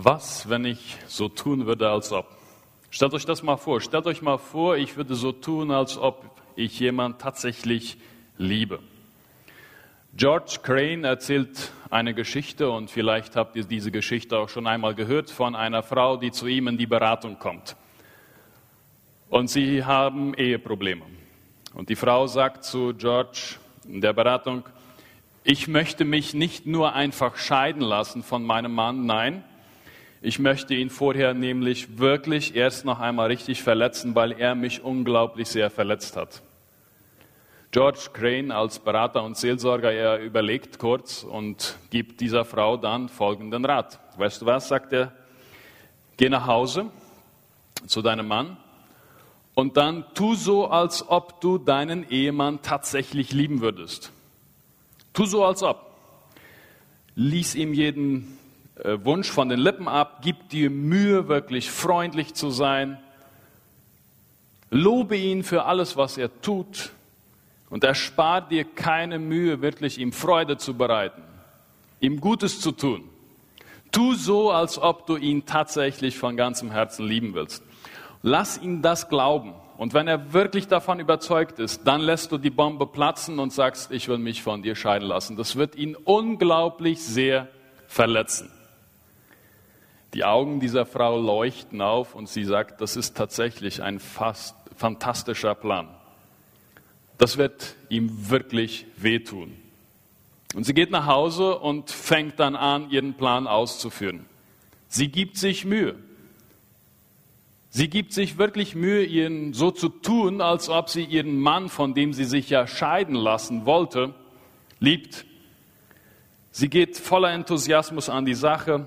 Was, wenn ich so tun würde, als ob? Stellt euch das mal vor. Stellt euch mal vor, ich würde so tun, als ob ich jemand tatsächlich liebe. George Crane erzählt eine Geschichte und vielleicht habt ihr diese Geschichte auch schon einmal gehört von einer Frau, die zu ihm in die Beratung kommt. Und sie haben Eheprobleme. Und die Frau sagt zu George in der Beratung, ich möchte mich nicht nur einfach scheiden lassen von meinem Mann, nein, ich möchte ihn vorher nämlich wirklich erst noch einmal richtig verletzen, weil er mich unglaublich sehr verletzt hat. George Crane als Berater und Seelsorger, er überlegt kurz und gibt dieser Frau dann folgenden Rat. Weißt du was, sagt er, geh nach Hause zu deinem Mann und dann tu so, als ob du deinen Ehemann tatsächlich lieben würdest. Tu so, als ob. Lies ihm jeden Wunsch von den Lippen ab, gib dir Mühe, wirklich freundlich zu sein, lobe ihn für alles, was er tut und erspar dir keine Mühe, wirklich ihm Freude zu bereiten, ihm Gutes zu tun. Tu so, als ob du ihn tatsächlich von ganzem Herzen lieben willst. Lass ihn das glauben. Und wenn er wirklich davon überzeugt ist, dann lässt du die Bombe platzen und sagst, ich will mich von dir scheiden lassen. Das wird ihn unglaublich sehr verletzen. Die Augen dieser Frau leuchten auf und sie sagt, das ist tatsächlich ein fast fantastischer Plan. Das wird ihm wirklich wehtun. Und sie geht nach Hause und fängt dann an, ihren Plan auszuführen. Sie gibt sich Mühe. Sie gibt sich wirklich Mühe, ihren so zu tun, als ob sie ihren Mann, von dem sie sich ja scheiden lassen wollte, liebt. Sie geht voller Enthusiasmus an die Sache.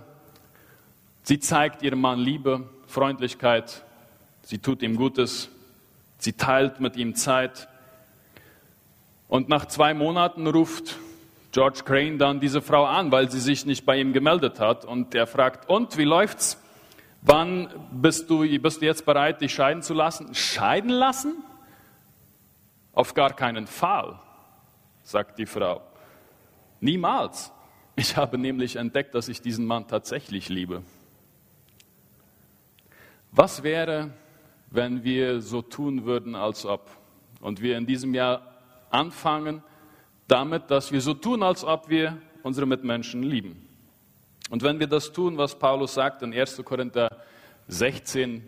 Sie zeigt ihrem Mann Liebe, Freundlichkeit. Sie tut ihm Gutes. Sie teilt mit ihm Zeit. Und nach zwei Monaten ruft George Crane dann diese Frau an, weil sie sich nicht bei ihm gemeldet hat. Und er fragt, und wie läuft's? Wann bist du, bist du jetzt bereit, dich scheiden zu lassen? Scheiden lassen? Auf gar keinen Fall, sagt die Frau. Niemals. Ich habe nämlich entdeckt, dass ich diesen Mann tatsächlich liebe. Was wäre, wenn wir so tun würden, als ob? Und wir in diesem Jahr anfangen damit, dass wir so tun, als ob wir unsere Mitmenschen lieben. Und wenn wir das tun, was Paulus sagt in 1. Korinther 16,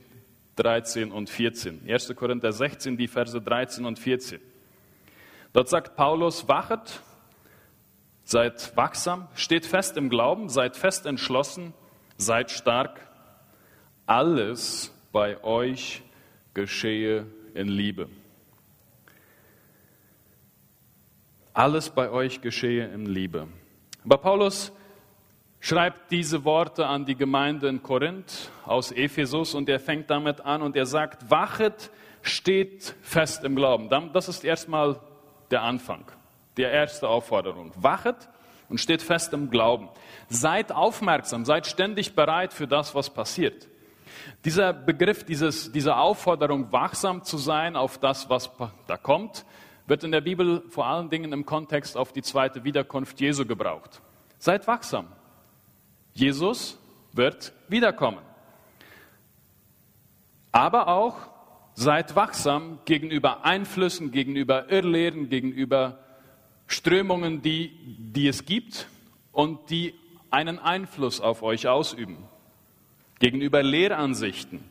13 und 14. 1. Korinther 16, die Verse 13 und 14. Dort sagt Paulus, wachet, seid wachsam, steht fest im Glauben, seid fest entschlossen, seid stark. Alles bei euch geschehe in Liebe. Alles bei euch geschehe in Liebe. Aber Paulus schreibt diese Worte an die Gemeinde in Korinth aus Ephesus und er fängt damit an und er sagt, wachet, steht fest im Glauben. Das ist erstmal der Anfang, die erste Aufforderung. Wachet und steht fest im Glauben. Seid aufmerksam, seid ständig bereit für das, was passiert. Dieser Begriff, dieses, diese Aufforderung, wachsam zu sein auf das, was da kommt, wird in der Bibel vor allen Dingen im Kontext auf die zweite Wiederkunft Jesu gebraucht. Seid wachsam. Jesus wird wiederkommen. Aber auch seid wachsam gegenüber Einflüssen, gegenüber Irrlehren, gegenüber Strömungen, die, die es gibt und die einen Einfluss auf euch ausüben, gegenüber Lehransichten.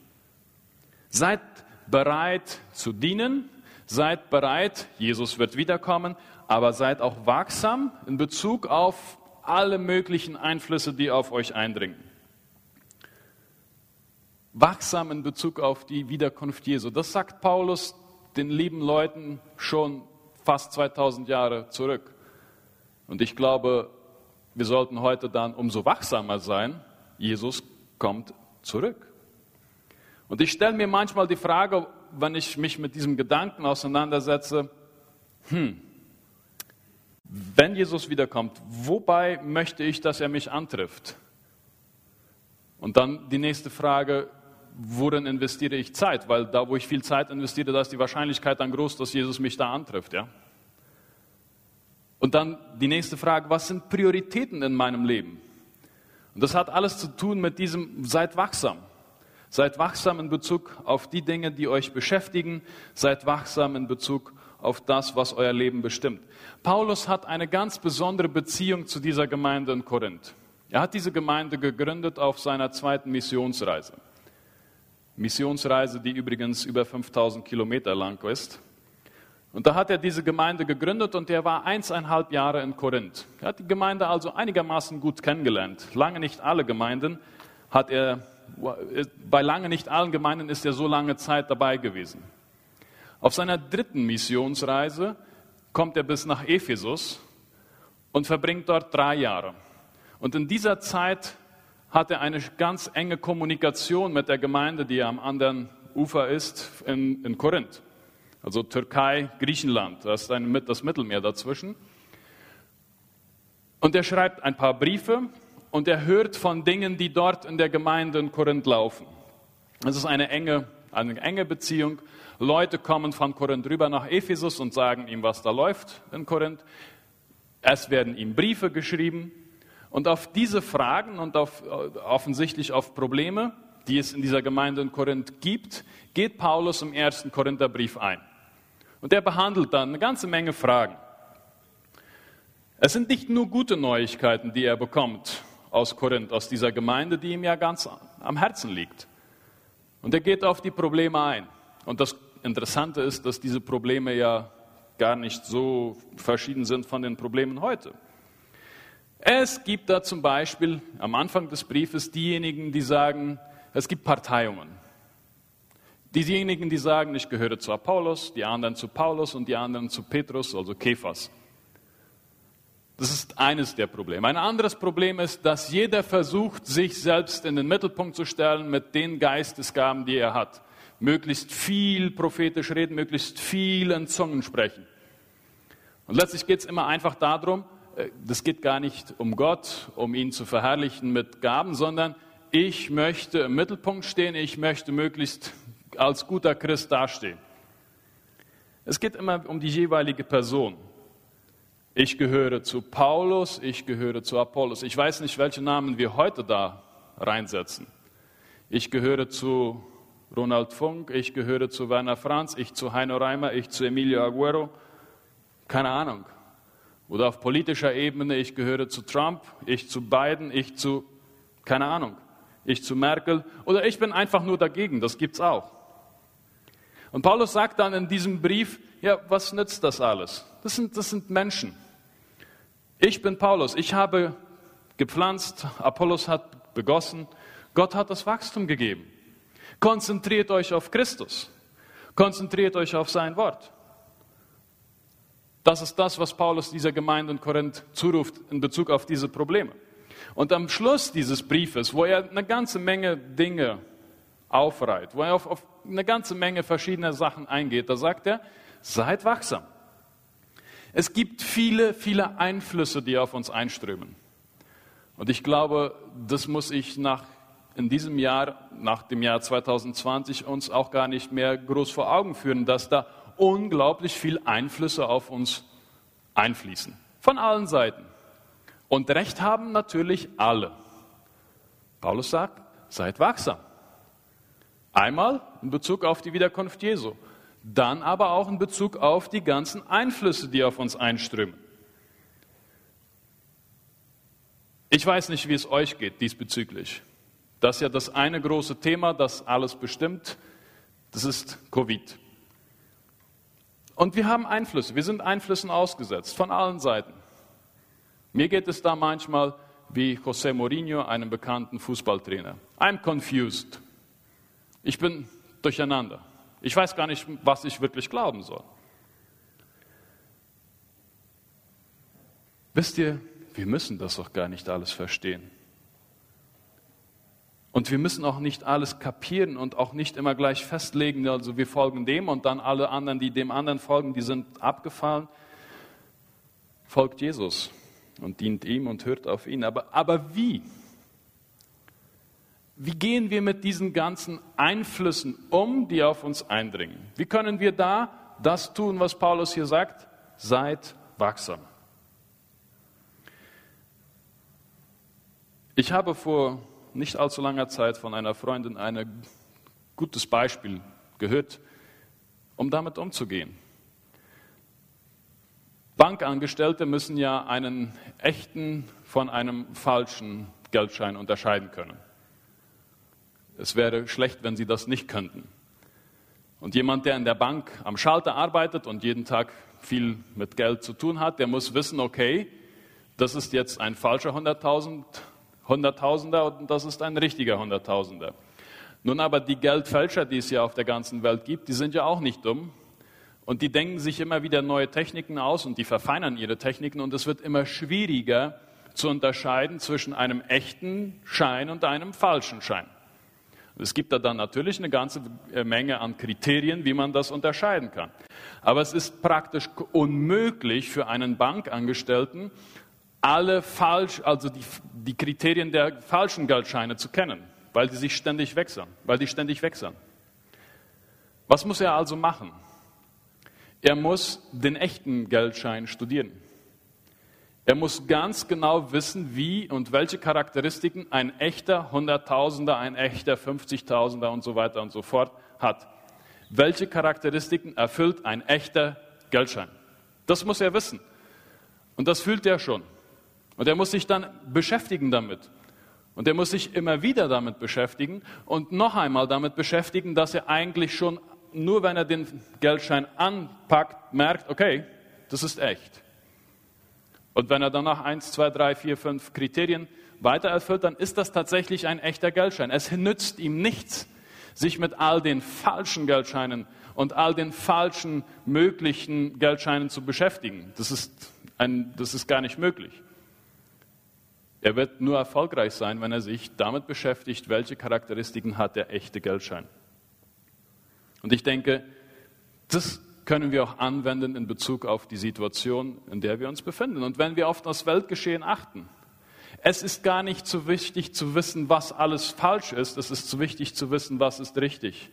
Seid bereit zu dienen, seid bereit, Jesus wird wiederkommen, aber seid auch wachsam in Bezug auf alle möglichen Einflüsse, die auf euch eindringen. Wachsam in Bezug auf die Wiederkunft Jesu. Das sagt Paulus den lieben Leuten schon fast 2000 Jahre zurück. Und ich glaube, wir sollten heute dann umso wachsamer sein. Jesus kommt zurück. Und ich stelle mir manchmal die Frage, wenn ich mich mit diesem Gedanken auseinandersetze, hm, wenn Jesus wiederkommt, wobei möchte ich, dass er mich antrifft? Und dann die nächste Frage, worin investiere ich Zeit? Weil da, wo ich viel Zeit investiere, da ist die Wahrscheinlichkeit dann groß, dass Jesus mich da antrifft. Ja? Und dann die nächste Frage, was sind Prioritäten in meinem Leben? Und das hat alles zu tun mit diesem, seid wachsam. Seid wachsam in Bezug auf die Dinge, die euch beschäftigen. Seid wachsam in Bezug auf das, was euer Leben bestimmt. Paulus hat eine ganz besondere Beziehung zu dieser Gemeinde in Korinth. Er hat diese Gemeinde gegründet auf seiner zweiten Missionsreise. Missionsreise, die übrigens über 5000 Kilometer lang ist. Und da hat er diese Gemeinde gegründet und er war eineinhalb Jahre in Korinth. Er hat die Gemeinde also einigermaßen gut kennengelernt. Lange nicht alle Gemeinden hat er, bei lange nicht allen Gemeinden ist er so lange Zeit dabei gewesen. Auf seiner dritten Missionsreise kommt er bis nach Ephesus und verbringt dort drei Jahre. Und in dieser Zeit hat er eine ganz enge Kommunikation mit der Gemeinde, die am anderen Ufer ist, in, in Korinth. Also Türkei, Griechenland, da ist ein, das Mittelmeer dazwischen. Und er schreibt ein paar Briefe und er hört von Dingen, die dort in der Gemeinde in Korinth laufen. Es ist eine enge, eine enge Beziehung. Leute kommen von Korinth rüber nach Ephesus und sagen ihm, was da läuft in Korinth. Es werden ihm Briefe geschrieben. Und auf diese Fragen und auf, offensichtlich auf Probleme, die es in dieser Gemeinde in Korinth gibt, geht Paulus im ersten Korintherbrief ein. Und er behandelt dann eine ganze Menge Fragen. Es sind nicht nur gute Neuigkeiten, die er bekommt aus Korinth, aus dieser Gemeinde, die ihm ja ganz am Herzen liegt. Und er geht auf die Probleme ein. Und das Interessante ist, dass diese Probleme ja gar nicht so verschieden sind von den Problemen heute. Es gibt da zum Beispiel am Anfang des Briefes diejenigen, die sagen, es gibt Parteiungen. Diejenigen, die sagen, ich gehöre zu Apollos, die anderen zu Paulus und die anderen zu Petrus, also Kephas. Das ist eines der Probleme. Ein anderes Problem ist, dass jeder versucht, sich selbst in den Mittelpunkt zu stellen mit den Geistesgaben, die er hat. Möglichst viel prophetisch reden, möglichst viel in Zungen sprechen. Und letztlich geht es immer einfach darum, äh, das geht gar nicht um Gott, um ihn zu verherrlichen mit Gaben, sondern ich möchte im Mittelpunkt stehen, ich möchte möglichst als guter Christ dastehen. Es geht immer um die jeweilige Person. Ich gehöre zu Paulus, ich gehöre zu Apollos. Ich weiß nicht, welche Namen wir heute da reinsetzen. Ich gehöre zu Ronald Funk, ich gehöre zu Werner Franz, ich zu Heino Reimer, ich zu Emilio Aguero. Keine Ahnung. Oder auf politischer Ebene, ich gehöre zu Trump, ich zu Biden, ich zu, keine Ahnung, ich zu Merkel. Oder ich bin einfach nur dagegen, das gibt's auch. Und Paulus sagt dann in diesem Brief, ja, was nützt das alles? Das sind, das sind Menschen. Ich bin Paulus, ich habe gepflanzt, Apollos hat begossen, Gott hat das Wachstum gegeben. Konzentriert euch auf Christus, konzentriert euch auf sein Wort. Das ist das, was Paulus dieser Gemeinde in Korinth zuruft in Bezug auf diese Probleme. Und am Schluss dieses Briefes, wo er eine ganze Menge Dinge aufreiht, wo er auf, auf eine ganze Menge verschiedener Sachen eingeht. Da sagt er, seid wachsam. Es gibt viele, viele Einflüsse, die auf uns einströmen. Und ich glaube, das muss ich nach, in diesem Jahr, nach dem Jahr 2020, uns auch gar nicht mehr groß vor Augen führen, dass da unglaublich viel Einflüsse auf uns einfließen. Von allen Seiten. Und Recht haben natürlich alle. Paulus sagt, seid wachsam. Einmal in Bezug auf die Wiederkunft Jesu, dann aber auch in Bezug auf die ganzen Einflüsse, die auf uns einströmen. Ich weiß nicht, wie es euch geht diesbezüglich. Das ist ja das eine große Thema, das alles bestimmt. Das ist Covid. Und wir haben Einflüsse, wir sind Einflüssen ausgesetzt von allen Seiten. Mir geht es da manchmal wie José Mourinho, einem bekannten Fußballtrainer. I'm confused. Ich bin durcheinander. Ich weiß gar nicht, was ich wirklich glauben soll. Wisst ihr, wir müssen das doch gar nicht alles verstehen. Und wir müssen auch nicht alles kapieren und auch nicht immer gleich festlegen, also wir folgen dem und dann alle anderen, die dem anderen folgen, die sind abgefallen. Folgt Jesus und dient ihm und hört auf ihn. Aber, aber wie? Wie gehen wir mit diesen ganzen Einflüssen um, die auf uns eindringen? Wie können wir da das tun, was Paulus hier sagt? Seid wachsam. Ich habe vor nicht allzu langer Zeit von einer Freundin ein gutes Beispiel gehört, um damit umzugehen. Bankangestellte müssen ja einen echten von einem falschen Geldschein unterscheiden können. Es wäre schlecht, wenn sie das nicht könnten. Und jemand, der in der Bank am Schalter arbeitet und jeden Tag viel mit Geld zu tun hat, der muss wissen, okay, das ist jetzt ein falscher Hunderttausender und das ist ein richtiger Hunderttausender. Nun aber die Geldfälscher, die es ja auf der ganzen Welt gibt, die sind ja auch nicht dumm. Und die denken sich immer wieder neue Techniken aus und die verfeinern ihre Techniken und es wird immer schwieriger zu unterscheiden zwischen einem echten Schein und einem falschen Schein. Es gibt da dann natürlich eine ganze äh, Menge an Kriterien, wie man das unterscheiden kann. Aber es ist praktisch unmöglich für einen Bankangestellten, alle falsch, also die, die Kriterien der falschen Geldscheine zu kennen, weil die sich ständig wechseln, weil die ständig wechseln. Was muss er also machen? Er muss den echten Geldschein studieren. Er muss ganz genau wissen, wie und welche Charakteristiken ein echter Hunderttausender, ein echter Fünfzigtausender und so weiter und so fort hat. Welche Charakteristiken erfüllt ein echter Geldschein? Das muss er wissen. Und das fühlt er schon. Und er muss sich dann beschäftigen damit. Und er muss sich immer wieder damit beschäftigen und noch einmal damit beschäftigen, dass er eigentlich schon nur wenn er den Geldschein anpackt, merkt, okay, das ist echt. Und wenn er dann nach 1, 2, 3, 4, 5 Kriterien weiter erfüllt, dann ist das tatsächlich ein echter Geldschein. Es nützt ihm nichts, sich mit all den falschen Geldscheinen und all den falschen möglichen Geldscheinen zu beschäftigen. Das ist, ein, das ist gar nicht möglich. Er wird nur erfolgreich sein, wenn er sich damit beschäftigt, welche Charakteristiken hat der echte Geldschein. Und ich denke, das können wir auch anwenden in Bezug auf die Situation, in der wir uns befinden. Und wenn wir auf das Weltgeschehen achten, es ist gar nicht so wichtig zu wissen, was alles falsch ist, es ist so wichtig zu wissen, was ist richtig.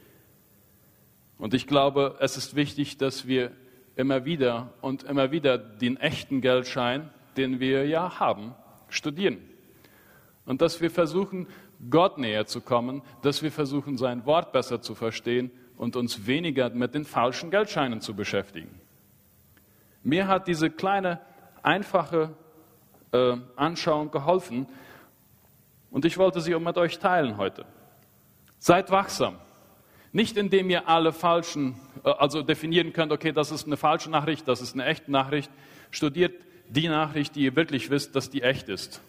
Und ich glaube, es ist wichtig, dass wir immer wieder und immer wieder den echten Geldschein, den wir ja haben, studieren. Und dass wir versuchen, Gott näher zu kommen, dass wir versuchen, sein Wort besser zu verstehen und uns weniger mit den falschen Geldscheinen zu beschäftigen. Mir hat diese kleine, einfache äh, Anschauung geholfen und ich wollte sie auch mit euch teilen heute. Seid wachsam. Nicht indem ihr alle falschen, äh, also definieren könnt, okay, das ist eine falsche Nachricht, das ist eine echte Nachricht. Studiert die Nachricht, die ihr wirklich wisst, dass die echt ist.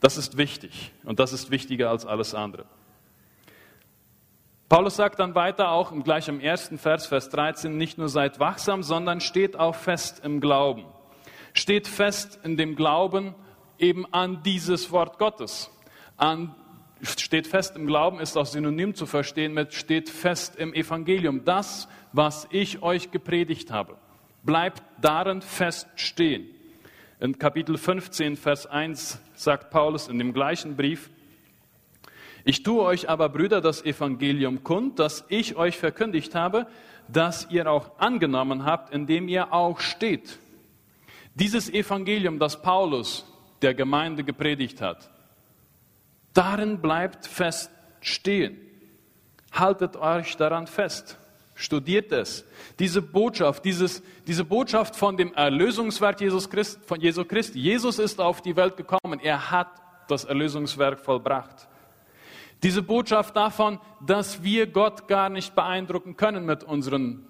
Das ist wichtig und das ist wichtiger als alles andere. Paulus sagt dann weiter auch im gleich im ersten Vers, Vers 13, nicht nur seid wachsam, sondern steht auch fest im Glauben. Steht fest in dem Glauben eben an dieses Wort Gottes. An, steht fest im Glauben ist auch synonym zu verstehen mit steht fest im Evangelium. Das, was ich euch gepredigt habe. Bleibt darin fest stehen. In Kapitel 15, Vers 1 sagt Paulus in dem gleichen Brief, ich tue euch aber, Brüder, das Evangelium kund, das ich euch verkündigt habe, das ihr auch angenommen habt, in dem ihr auch steht. Dieses Evangelium, das Paulus der Gemeinde gepredigt hat, darin bleibt fest stehen. Haltet euch daran fest. Studiert es. Diese Botschaft, dieses, diese Botschaft von dem Erlösungswerk Jesus Christ, von Jesu Christi. Jesus ist auf die Welt gekommen. Er hat das Erlösungswerk vollbracht. Diese Botschaft davon, dass wir Gott gar nicht beeindrucken können mit unseren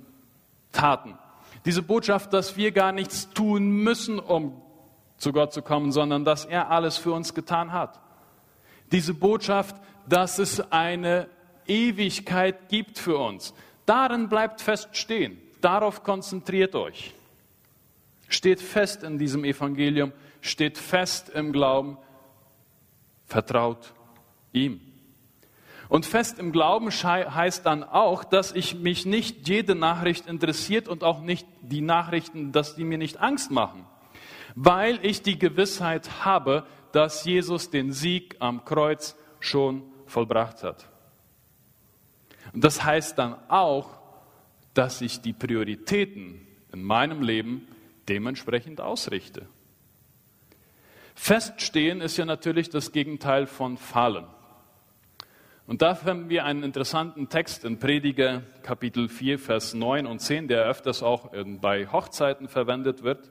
Taten. Diese Botschaft, dass wir gar nichts tun müssen, um zu Gott zu kommen, sondern dass er alles für uns getan hat. Diese Botschaft, dass es eine Ewigkeit gibt für uns. Darin bleibt fest stehen. Darauf konzentriert euch. Steht fest in diesem Evangelium, steht fest im Glauben, vertraut ihm. Und fest im Glauben heißt dann auch, dass ich mich nicht jede Nachricht interessiert und auch nicht die Nachrichten, dass die mir nicht Angst machen, weil ich die Gewissheit habe, dass Jesus den Sieg am Kreuz schon vollbracht hat. Und das heißt dann auch, dass ich die Prioritäten in meinem Leben dementsprechend ausrichte. Feststehen ist ja natürlich das Gegenteil von fallen. Und da haben wir einen interessanten Text in Prediger Kapitel 4, Vers 9 und 10, der öfters auch bei Hochzeiten verwendet wird.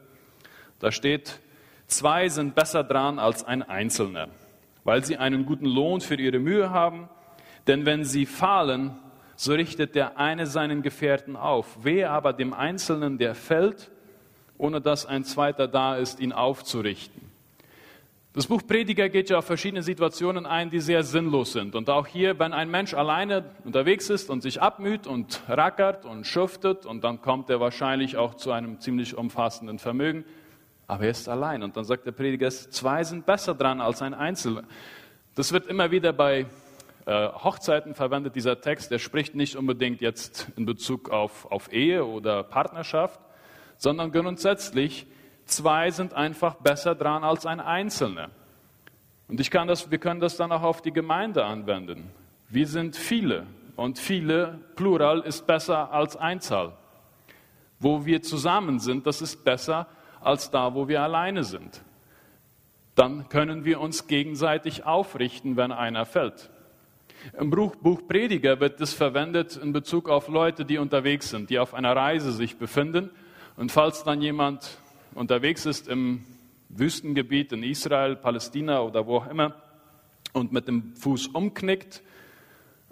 Da steht, zwei sind besser dran als ein Einzelner, weil sie einen guten Lohn für ihre Mühe haben. Denn wenn sie fallen, so richtet der eine seinen Gefährten auf. Wehe aber dem Einzelnen, der fällt, ohne dass ein zweiter da ist, ihn aufzurichten. Das Buch Prediger geht ja auf verschiedene Situationen ein, die sehr sinnlos sind. Und auch hier, wenn ein Mensch alleine unterwegs ist und sich abmüht und rackert und schuftet, und dann kommt er wahrscheinlich auch zu einem ziemlich umfassenden Vermögen, aber er ist allein. Und dann sagt der Prediger, zwei sind besser dran als ein Einzelner. Das wird immer wieder bei äh, Hochzeiten verwendet, dieser Text. Der spricht nicht unbedingt jetzt in Bezug auf, auf Ehe oder Partnerschaft, sondern grundsätzlich zwei sind einfach besser dran als ein Einzelner. Und ich kann das, wir können das dann auch auf die Gemeinde anwenden. Wir sind viele und viele, Plural, ist besser als Einzahl. Wo wir zusammen sind, das ist besser als da, wo wir alleine sind. Dann können wir uns gegenseitig aufrichten, wenn einer fällt. Im Buch, Prediger wird das verwendet in Bezug auf Leute, die unterwegs sind, die auf einer Reise sich befinden. Und falls dann jemand unterwegs ist im Wüstengebiet in Israel, Palästina oder wo auch immer und mit dem Fuß umknickt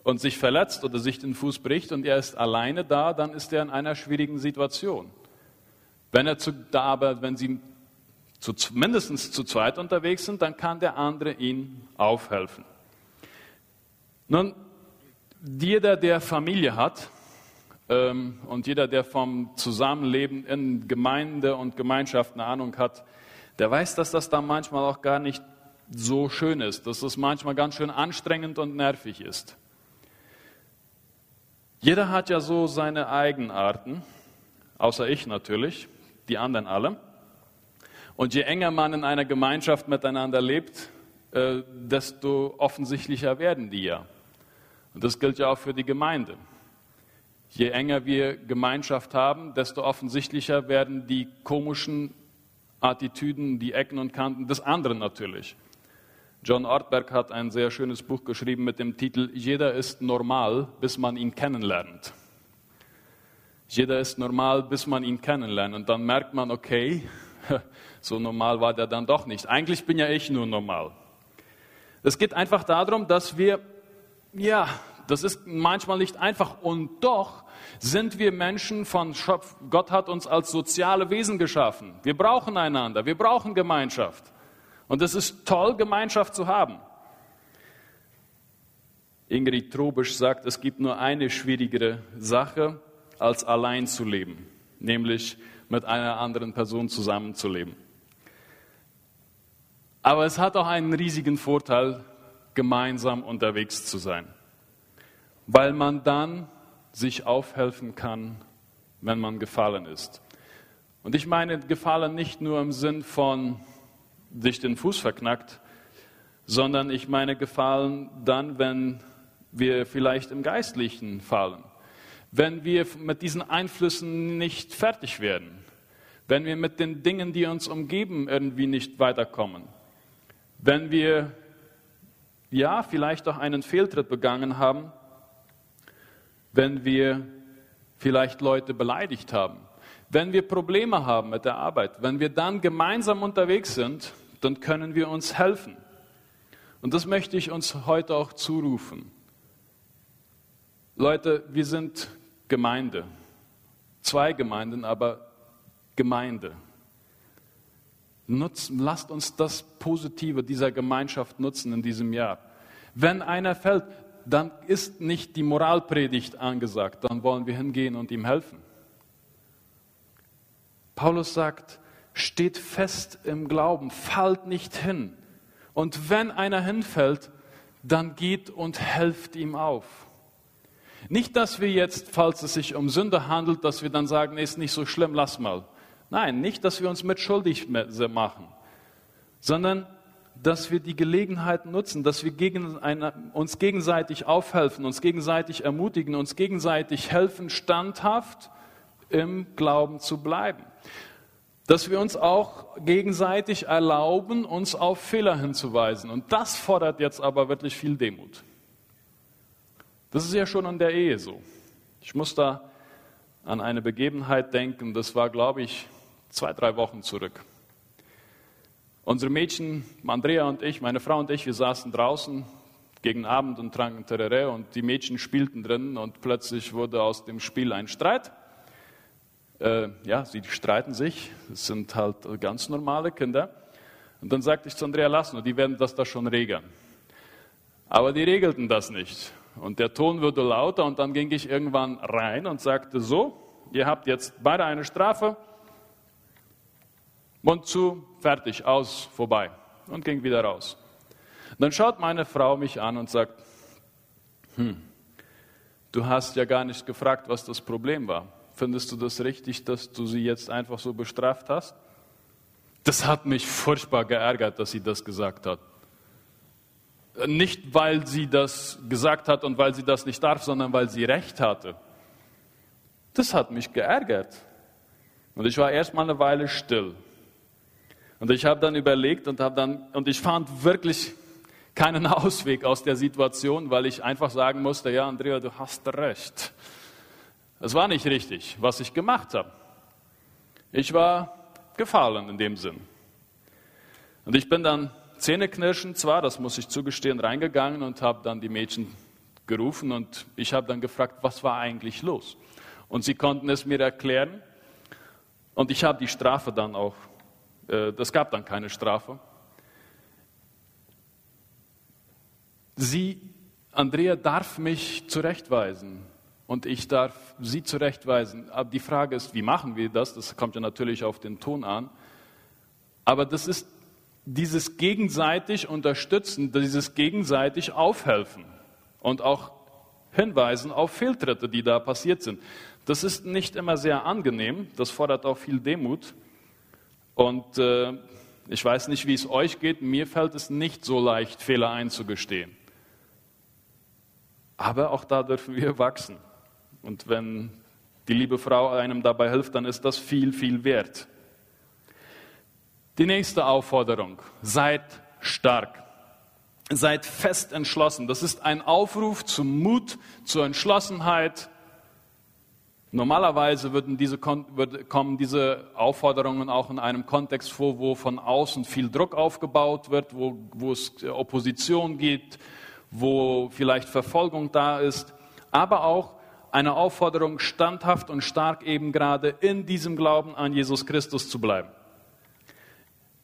und sich verletzt oder sich den Fuß bricht und er ist alleine da, dann ist er in einer schwierigen Situation. Wenn er zu, da aber, wenn sie zu, mindestens zu zweit unterwegs sind, dann kann der andere ihnen aufhelfen. Nun, jeder, der Familie hat, und jeder, der vom Zusammenleben in Gemeinde und Gemeinschaft eine Ahnung hat, der weiß, dass das da manchmal auch gar nicht so schön ist, dass es manchmal ganz schön anstrengend und nervig ist. Jeder hat ja so seine Eigenarten, außer ich natürlich, die anderen alle. Und je enger man in einer Gemeinschaft miteinander lebt, äh, desto offensichtlicher werden die ja. Und das gilt ja auch für die Gemeinde. Je enger wir Gemeinschaft haben, desto offensichtlicher werden die komischen Attitüden, die Ecken und Kanten des anderen natürlich. John Ortberg hat ein sehr schönes Buch geschrieben mit dem Titel Jeder ist normal, bis man ihn kennenlernt. Jeder ist normal, bis man ihn kennenlernt. Und dann merkt man, okay, so normal war der dann doch nicht. Eigentlich bin ja ich nur normal. Es geht einfach darum, dass wir, ja, das ist manchmal nicht einfach. Und doch sind wir Menschen von Schöpf. Gott hat uns als soziale Wesen geschaffen. Wir brauchen einander, wir brauchen Gemeinschaft. Und es ist toll, Gemeinschaft zu haben. Ingrid Trobisch sagt, es gibt nur eine schwierigere Sache, als allein zu leben, nämlich mit einer anderen Person zusammenzuleben. Aber es hat auch einen riesigen Vorteil, gemeinsam unterwegs zu sein weil man dann sich aufhelfen kann, wenn man gefallen ist. Und ich meine gefallen nicht nur im Sinn von sich den Fuß verknackt, sondern ich meine gefallen dann, wenn wir vielleicht im Geistlichen fallen, wenn wir mit diesen Einflüssen nicht fertig werden, wenn wir mit den Dingen, die uns umgeben, irgendwie nicht weiterkommen, wenn wir ja vielleicht auch einen Fehltritt begangen haben wenn wir vielleicht Leute beleidigt haben, wenn wir Probleme haben mit der Arbeit, wenn wir dann gemeinsam unterwegs sind, dann können wir uns helfen. Und das möchte ich uns heute auch zurufen. Leute, wir sind Gemeinde. Zwei Gemeinden, aber Gemeinde. Nutzen, lasst uns das Positive dieser Gemeinschaft nutzen in diesem Jahr. Wenn einer fällt, dann ist nicht die Moralpredigt angesagt, dann wollen wir hingehen und ihm helfen. Paulus sagt, steht fest im Glauben, fallt nicht hin. Und wenn einer hinfällt, dann geht und helft ihm auf. Nicht, dass wir jetzt, falls es sich um Sünde handelt, dass wir dann sagen, nee, ist nicht so schlimm, lass mal. Nein, nicht, dass wir uns mit schuldig machen, sondern dass wir die Gelegenheit nutzen, dass wir gegen eine, uns gegenseitig aufhelfen, uns gegenseitig ermutigen, uns gegenseitig helfen, standhaft im Glauben zu bleiben. dass wir uns auch gegenseitig erlauben, uns auf Fehler hinzuweisen. Und das fordert jetzt aber wirklich viel Demut. Das ist ja schon in der Ehe so. Ich muss da an eine Begebenheit denken, das war, glaube ich, zwei, drei Wochen zurück. Unsere Mädchen, Andrea und ich, meine Frau und ich, wir saßen draußen gegen Abend und tranken Terere und die Mädchen spielten drin und plötzlich wurde aus dem Spiel ein Streit. Äh, ja, sie streiten sich, es sind halt ganz normale Kinder. Und dann sagte ich zu Andrea, lass nur, die werden das da schon regeln. Aber die regelten das nicht. Und der Ton wurde lauter und dann ging ich irgendwann rein und sagte so, ihr habt jetzt beide eine Strafe, Mund zu, fertig, aus, vorbei. Und ging wieder raus. dann schaut meine Frau mich an und sagt, hm, du hast ja gar nicht gefragt, was das Problem war. Findest du das richtig, dass du sie jetzt einfach so bestraft hast? Das hat mich furchtbar geärgert, dass sie das gesagt hat. Nicht, weil sie das gesagt hat und weil sie das nicht darf, sondern weil sie recht hatte. Das hat mich geärgert. Und ich war erst mal eine Weile still. Und ich habe dann überlegt und habe dann, und ich fand wirklich keinen Ausweg aus der Situation, weil ich einfach sagen musste, ja, Andrea, du hast recht. Es war nicht richtig, was ich gemacht habe. Ich war gefallen in dem Sinn. Und ich bin dann zähneknirschend zwar, das muss ich zugestehen, reingegangen und habe dann die Mädchen gerufen und ich habe dann gefragt, was war eigentlich los? Und sie konnten es mir erklären und ich habe die Strafe dann auch, äh, das gab dann keine Strafe. Sie, Andrea, darf mich zurechtweisen und ich darf sie zurechtweisen. Aber die Frage ist, wie machen wir das? Das kommt ja natürlich auf den Ton an. Aber das ist dieses gegenseitig unterstützen, dieses gegenseitig aufhelfen und auch hinweisen auf Fehltritte, die da passiert sind. Das ist nicht immer sehr angenehm, das fordert auch viel Demut. Und äh, ich weiß nicht, wie es euch geht, mir fällt es nicht so leicht, Fehler einzugestehen. Aber auch da dürfen wir wachsen. Und wenn die liebe Frau einem dabei hilft, dann ist das viel, viel wert. Die nächste Aufforderung, seid stark. Seid fest entschlossen. Das ist ein Aufruf zum Mut, zur Entschlossenheit. Normalerweise würden diese, kommen diese Aufforderungen auch in einem Kontext vor, wo von außen viel Druck aufgebaut wird, wo, wo es Opposition gibt, wo vielleicht Verfolgung da ist, aber auch eine Aufforderung, standhaft und stark eben gerade in diesem Glauben an Jesus Christus zu bleiben.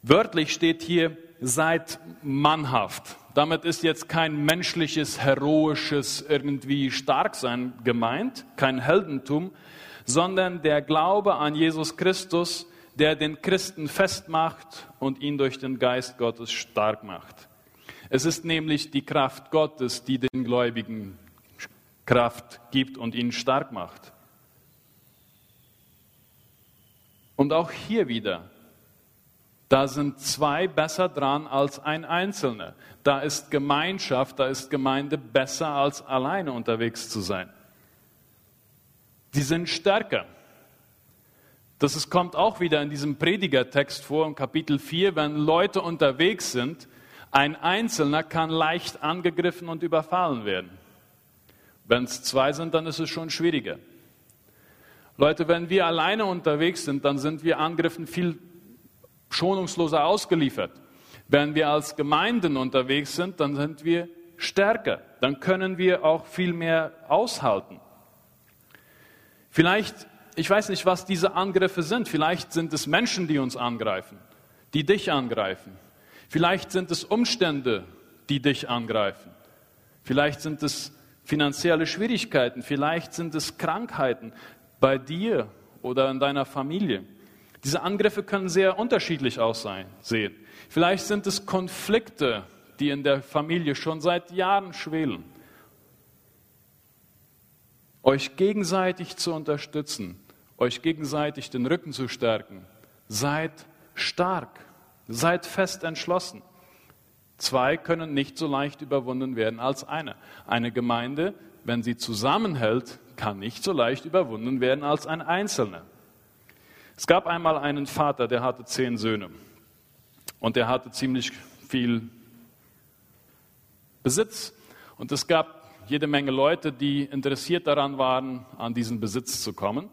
Wörtlich steht hier, seid mannhaft. Damit ist jetzt kein menschliches, heroisches irgendwie Starksein gemeint, kein Heldentum, sondern der Glaube an Jesus Christus, der den Christen festmacht und ihn durch den Geist Gottes stark macht. Es ist nämlich die Kraft Gottes, die den Gläubigen Kraft gibt und ihn stark macht. Und auch hier wieder, da sind zwei besser dran als ein Einzelner. Da ist Gemeinschaft, da ist Gemeinde besser als alleine unterwegs zu sein. Die sind stärker. Das ist, kommt auch wieder in diesem Predigertext vor, im Kapitel 4, wenn Leute unterwegs sind, ein Einzelner kann leicht angegriffen und überfallen werden. Wenn es zwei sind, dann ist es schon schwieriger. Leute, wenn wir alleine unterwegs sind, dann sind wir Angriffen viel schonungsloser ausgeliefert. Wenn wir als Gemeinden unterwegs sind, dann sind wir stärker. Dann können wir auch viel mehr aushalten. Vielleicht, ich weiß nicht, was diese Angriffe sind. Vielleicht sind es Menschen, die uns angreifen, die dich angreifen. Vielleicht sind es Umstände, die dich angreifen. Vielleicht sind es finanzielle Schwierigkeiten. Vielleicht sind es Krankheiten bei dir oder in deiner Familie. Diese Angriffe können sehr unterschiedlich aussehen. Vielleicht sind es Konflikte, die in der Familie schon seit Jahren schwelen. Euch gegenseitig zu unterstützen, euch gegenseitig den Rücken zu stärken. Seid stark, seid fest entschlossen. Zwei können nicht so leicht überwunden werden als eine. Eine Gemeinde, wenn sie zusammenhält, kann nicht so leicht überwunden werden als ein Einzelner. Es gab einmal einen Vater, der hatte zehn Söhne und der hatte ziemlich viel Besitz. Und es gab jede Menge Leute, die interessiert daran waren, an diesen Besitz zu kommen.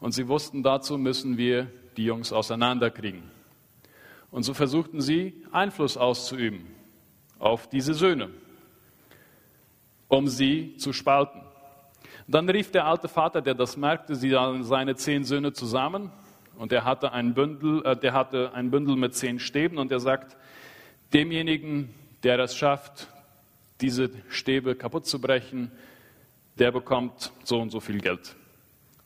Und sie wussten, dazu müssen wir die Jungs auseinanderkriegen. Und so versuchten sie, Einfluss auszuüben auf diese Söhne, um sie zu spalten. Dann rief der alte Vater, der das merkte, sie seine zehn Söhne zusammen und er hatte ein Bündel, äh, der hatte ein Bündel mit zehn Stäben und er sagt, demjenigen, der es schafft, diese Stäbe kaputt zu brechen, der bekommt so und so viel Geld.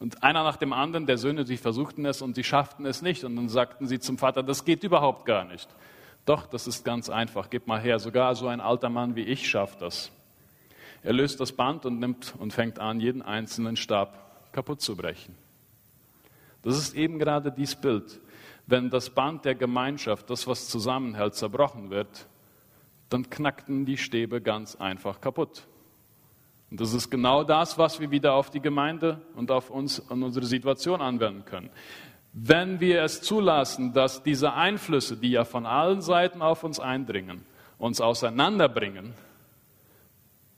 Und einer nach dem anderen der Söhne, die versuchten es und die schafften es nicht. Und dann sagten sie zum Vater, das geht überhaupt gar nicht. Doch, das ist ganz einfach. Gib mal her. Sogar so ein alter Mann wie ich schafft das. Er löst das Band und nimmt und fängt an, jeden einzelnen Stab kaputt zu brechen. Das ist eben gerade dieses Bild. Wenn das Band der Gemeinschaft, das was zusammenhält, zerbrochen wird, dann knackten die Stäbe ganz einfach kaputt. Und das ist genau das, was wir wieder auf die Gemeinde und auf uns und unsere Situation anwenden können. Wenn wir es zulassen, dass diese Einflüsse, die ja von allen Seiten auf uns eindringen, uns auseinanderbringen,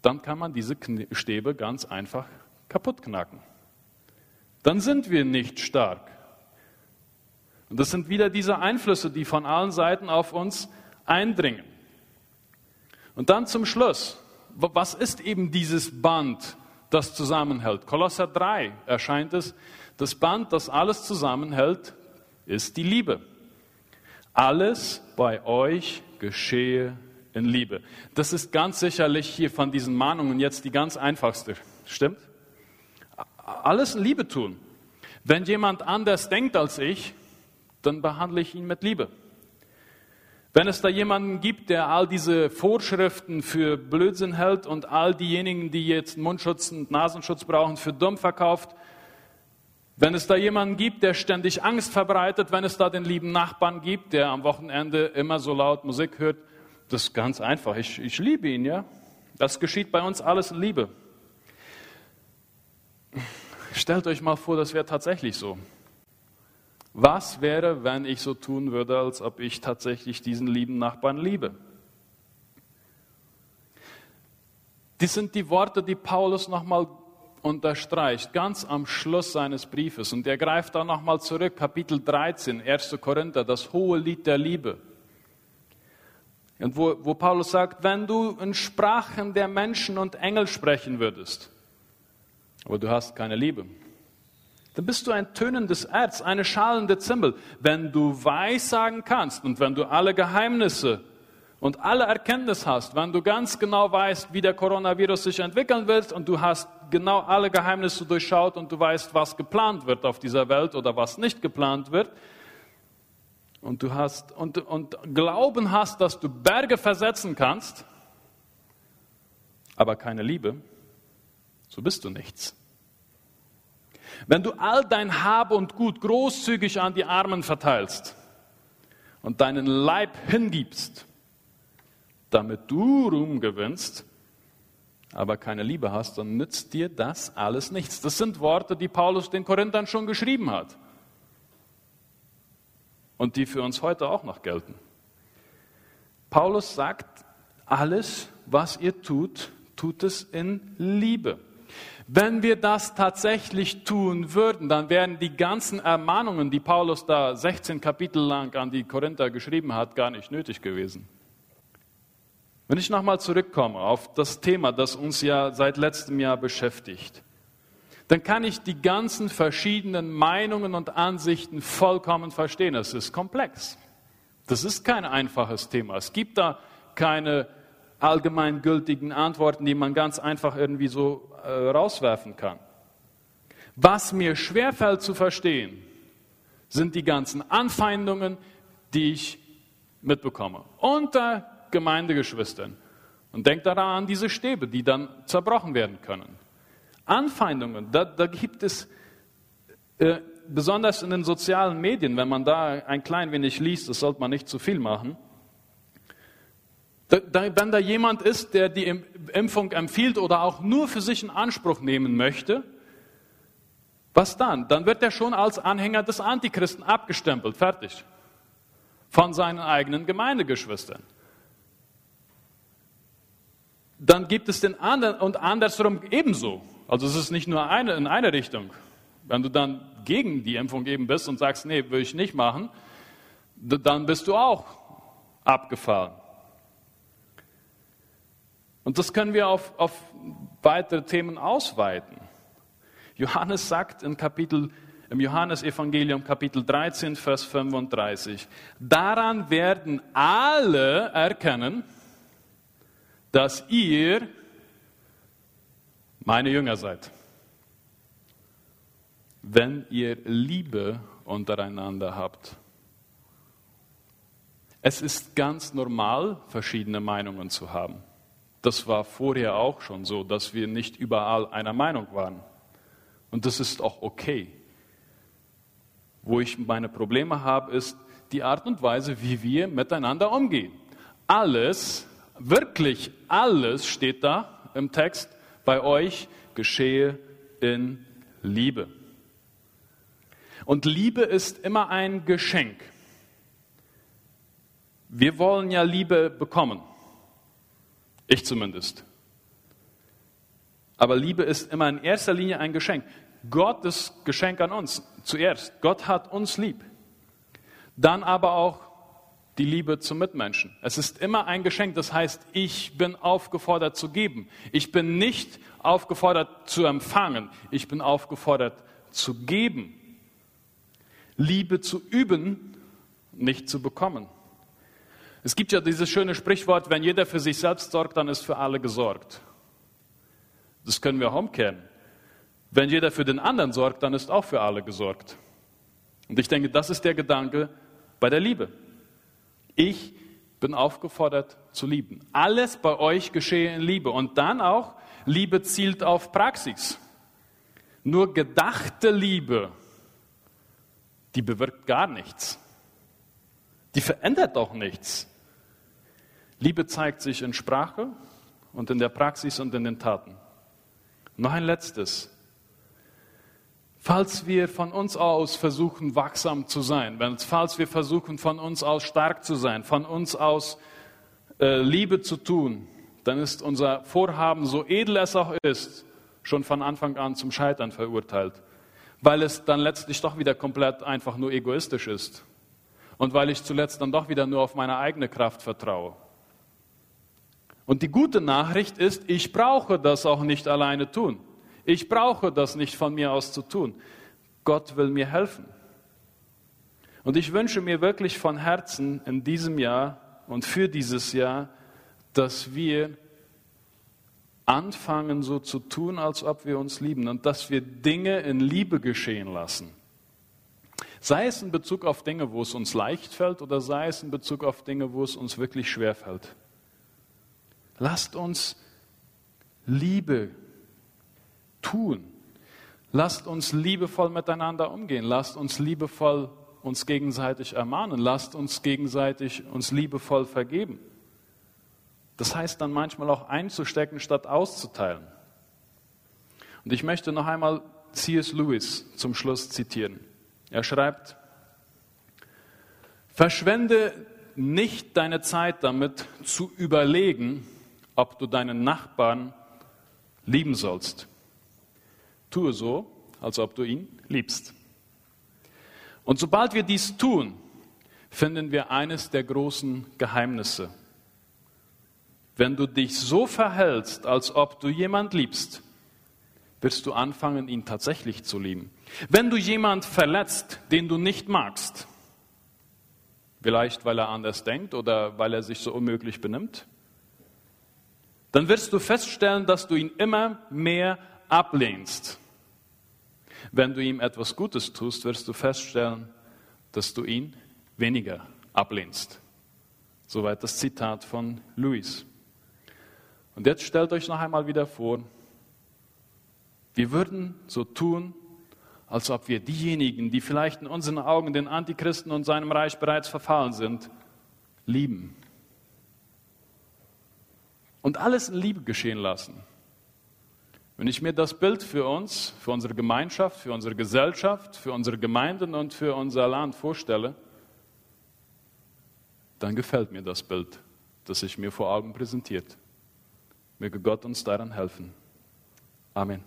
dann kann man diese Stäbe ganz einfach kaputt knacken dann sind wir nicht stark. Und das sind wieder diese Einflüsse, die von allen Seiten auf uns eindringen. Und dann zum Schluss, was ist eben dieses Band, das zusammenhält? Kolosser 3 erscheint es, das Band, das alles zusammenhält, ist die Liebe. Alles bei euch geschehe in Liebe. Das ist ganz sicherlich hier von diesen Mahnungen jetzt die ganz einfachste. Stimmt? Alles in Liebe tun. Wenn jemand anders denkt als ich, dann behandle ich ihn mit Liebe. Wenn es da jemanden gibt, der all diese Vorschriften für Blödsinn hält und all diejenigen, die jetzt Mundschutz und Nasenschutz brauchen, für dumm verkauft, wenn es da jemanden gibt, der ständig Angst verbreitet, wenn es da den lieben Nachbarn gibt, der am Wochenende immer so laut Musik hört, das ist ganz einfach. Ich, ich liebe ihn, ja. Das geschieht bei uns alles in Liebe. Stellt euch mal vor, das wäre tatsächlich so. Was wäre, wenn ich so tun würde, als ob ich tatsächlich diesen lieben Nachbarn liebe? Dies sind die Worte, die Paulus nochmal unterstreicht, ganz am Schluss seines Briefes. Und er greift da nochmal zurück, Kapitel 13, 1. Korinther, das hohe Lied der Liebe. Und wo, wo Paulus sagt, wenn du in Sprachen der Menschen und Engel sprechen würdest, aber du hast keine Liebe. Dann bist du ein tönendes Erz, eine schallende Zimbel. Wenn du weissagen kannst und wenn du alle Geheimnisse und alle Erkenntnis hast, wenn du ganz genau weißt, wie der Coronavirus sich entwickeln wird und du hast genau alle Geheimnisse durchschaut und du weißt, was geplant wird auf dieser Welt oder was nicht geplant wird, und du hast und, und Glauben hast, dass du Berge versetzen kannst, aber keine Liebe, so bist du nichts. Wenn du all dein Hab und Gut großzügig an die Armen verteilst und deinen Leib hingibst, damit du Ruhm gewinnst, aber keine Liebe hast, dann nützt dir das alles nichts. Das sind Worte, die Paulus den Korinthern schon geschrieben hat und die für uns heute auch noch gelten. Paulus sagt, alles, was ihr tut, tut es in Liebe. Wenn wir das tatsächlich tun würden, dann wären die ganzen Ermahnungen, die Paulus da 16 Kapitel lang an die Korinther geschrieben hat, gar nicht nötig gewesen. Wenn ich nochmal zurückkomme auf das Thema, das uns ja seit letztem Jahr beschäftigt, dann kann ich die ganzen verschiedenen Meinungen und Ansichten vollkommen verstehen. Es ist komplex. Das ist kein einfaches Thema. Es gibt da keine allgemeingültigen Antworten, die man ganz einfach irgendwie so äh, rauswerfen kann. Was mir schwerfällt zu verstehen, sind die ganzen Anfeindungen, die ich mitbekomme unter Gemeindegeschwistern. Und denkt daran an diese Stäbe, die dann zerbrochen werden können. Anfeindungen, da, da gibt es, äh, besonders in den sozialen Medien, wenn man da ein klein wenig liest, das sollte man nicht zu viel machen, wenn da jemand ist, der die Impfung empfiehlt oder auch nur für sich in Anspruch nehmen möchte, Was dann? Dann wird er schon als Anhänger des Antichristen abgestempelt, fertig. Von seinen eigenen Gemeindegeschwistern. Dann gibt es den anderen und andersrum ebenso. Also es ist nicht nur eine, in eine Richtung. Wenn du dann gegen die Impfung eben bist und sagst, nee, will ich nicht machen, dann bist du auch abgefahren. Und das können wir auf, auf weitere Themen ausweiten. Johannes sagt in Kapitel, im Johannesevangelium Kapitel 13, Vers 35, daran werden alle erkennen, dass ihr meine Jünger seid, wenn ihr Liebe untereinander habt. Es ist ganz normal, verschiedene Meinungen zu haben. Das war vorher auch schon so, dass wir nicht überall einer Meinung waren. Und das ist auch okay. Wo ich meine Probleme habe, ist die Art und Weise, wie wir miteinander umgehen. Alles, wirklich alles steht da im Text, bei euch geschehe in Liebe. Und Liebe ist immer ein Geschenk. Wir wollen ja Liebe bekommen. Ich zumindest. Aber Liebe ist immer in erster Linie ein Geschenk. Gottes Geschenk an uns zuerst. Gott hat uns lieb. Dann aber auch die Liebe zum Mitmenschen. Es ist immer ein Geschenk, das heißt, ich bin aufgefordert zu geben. Ich bin nicht aufgefordert zu empfangen, ich bin aufgefordert zu geben. Liebe zu üben, nicht zu bekommen. Es gibt ja dieses schöne Sprichwort, wenn jeder für sich selbst sorgt, dann ist für alle gesorgt. Das können wir auch umkehren. Wenn jeder für den anderen sorgt, dann ist auch für alle gesorgt. Und ich denke, das ist der Gedanke bei der Liebe. Ich bin aufgefordert zu lieben. Alles bei euch geschehe in Liebe. Und dann auch, Liebe zielt auf Praxis. Nur gedachte Liebe, die bewirkt gar nichts. Die verändert auch nichts. Liebe zeigt sich in Sprache und in der Praxis und in den Taten. Noch ein letztes. Falls wir von uns aus versuchen, wachsam zu sein, falls wir versuchen, von uns aus stark zu sein, von uns aus äh, Liebe zu tun, dann ist unser Vorhaben, so edel es auch ist, schon von Anfang an zum Scheitern verurteilt, weil es dann letztlich doch wieder komplett einfach nur egoistisch ist und weil ich zuletzt dann doch wieder nur auf meine eigene Kraft vertraue. Und die gute Nachricht ist, ich brauche das auch nicht alleine tun. Ich brauche das nicht von mir aus zu tun. Gott will mir helfen. Und ich wünsche mir wirklich von Herzen in diesem Jahr und für dieses Jahr, dass wir anfangen so zu tun, als ob wir uns lieben und dass wir Dinge in Liebe geschehen lassen. Sei es in Bezug auf Dinge, wo es uns leicht fällt oder sei es in Bezug auf Dinge, wo es uns wirklich schwer fällt. Lasst uns Liebe tun. Lasst uns liebevoll miteinander umgehen. Lasst uns liebevoll uns gegenseitig ermahnen. Lasst uns gegenseitig uns liebevoll vergeben. Das heißt dann manchmal auch einzustecken, statt auszuteilen. Und ich möchte noch einmal C.S. Lewis zum Schluss zitieren. Er schreibt, verschwende nicht deine Zeit damit zu überlegen, ob du deinen Nachbarn lieben sollst. Tue so, als ob du ihn liebst. Und sobald wir dies tun, finden wir eines der großen Geheimnisse. Wenn du dich so verhältst, als ob du jemand liebst, wirst du anfangen, ihn tatsächlich zu lieben. Wenn du jemand verletzt, den du nicht magst, vielleicht weil er anders denkt oder weil er sich so unmöglich benimmt, dann wirst du feststellen, dass du ihn immer mehr ablehnst. Wenn du ihm etwas Gutes tust, wirst du feststellen, dass du ihn weniger ablehnst. Soweit das Zitat von Louis. Und jetzt stellt euch noch einmal wieder vor, wir würden so tun, als ob wir diejenigen, die vielleicht in unseren Augen den Antichristen und seinem Reich bereits verfallen sind, lieben und alles in Liebe geschehen lassen. Wenn ich mir das Bild für uns, für unsere Gemeinschaft, für unsere Gesellschaft, für unsere Gemeinden und für unser Land vorstelle, dann gefällt mir das Bild, das sich mir vor Augen präsentiert. Möge Gott uns daran helfen. Amen.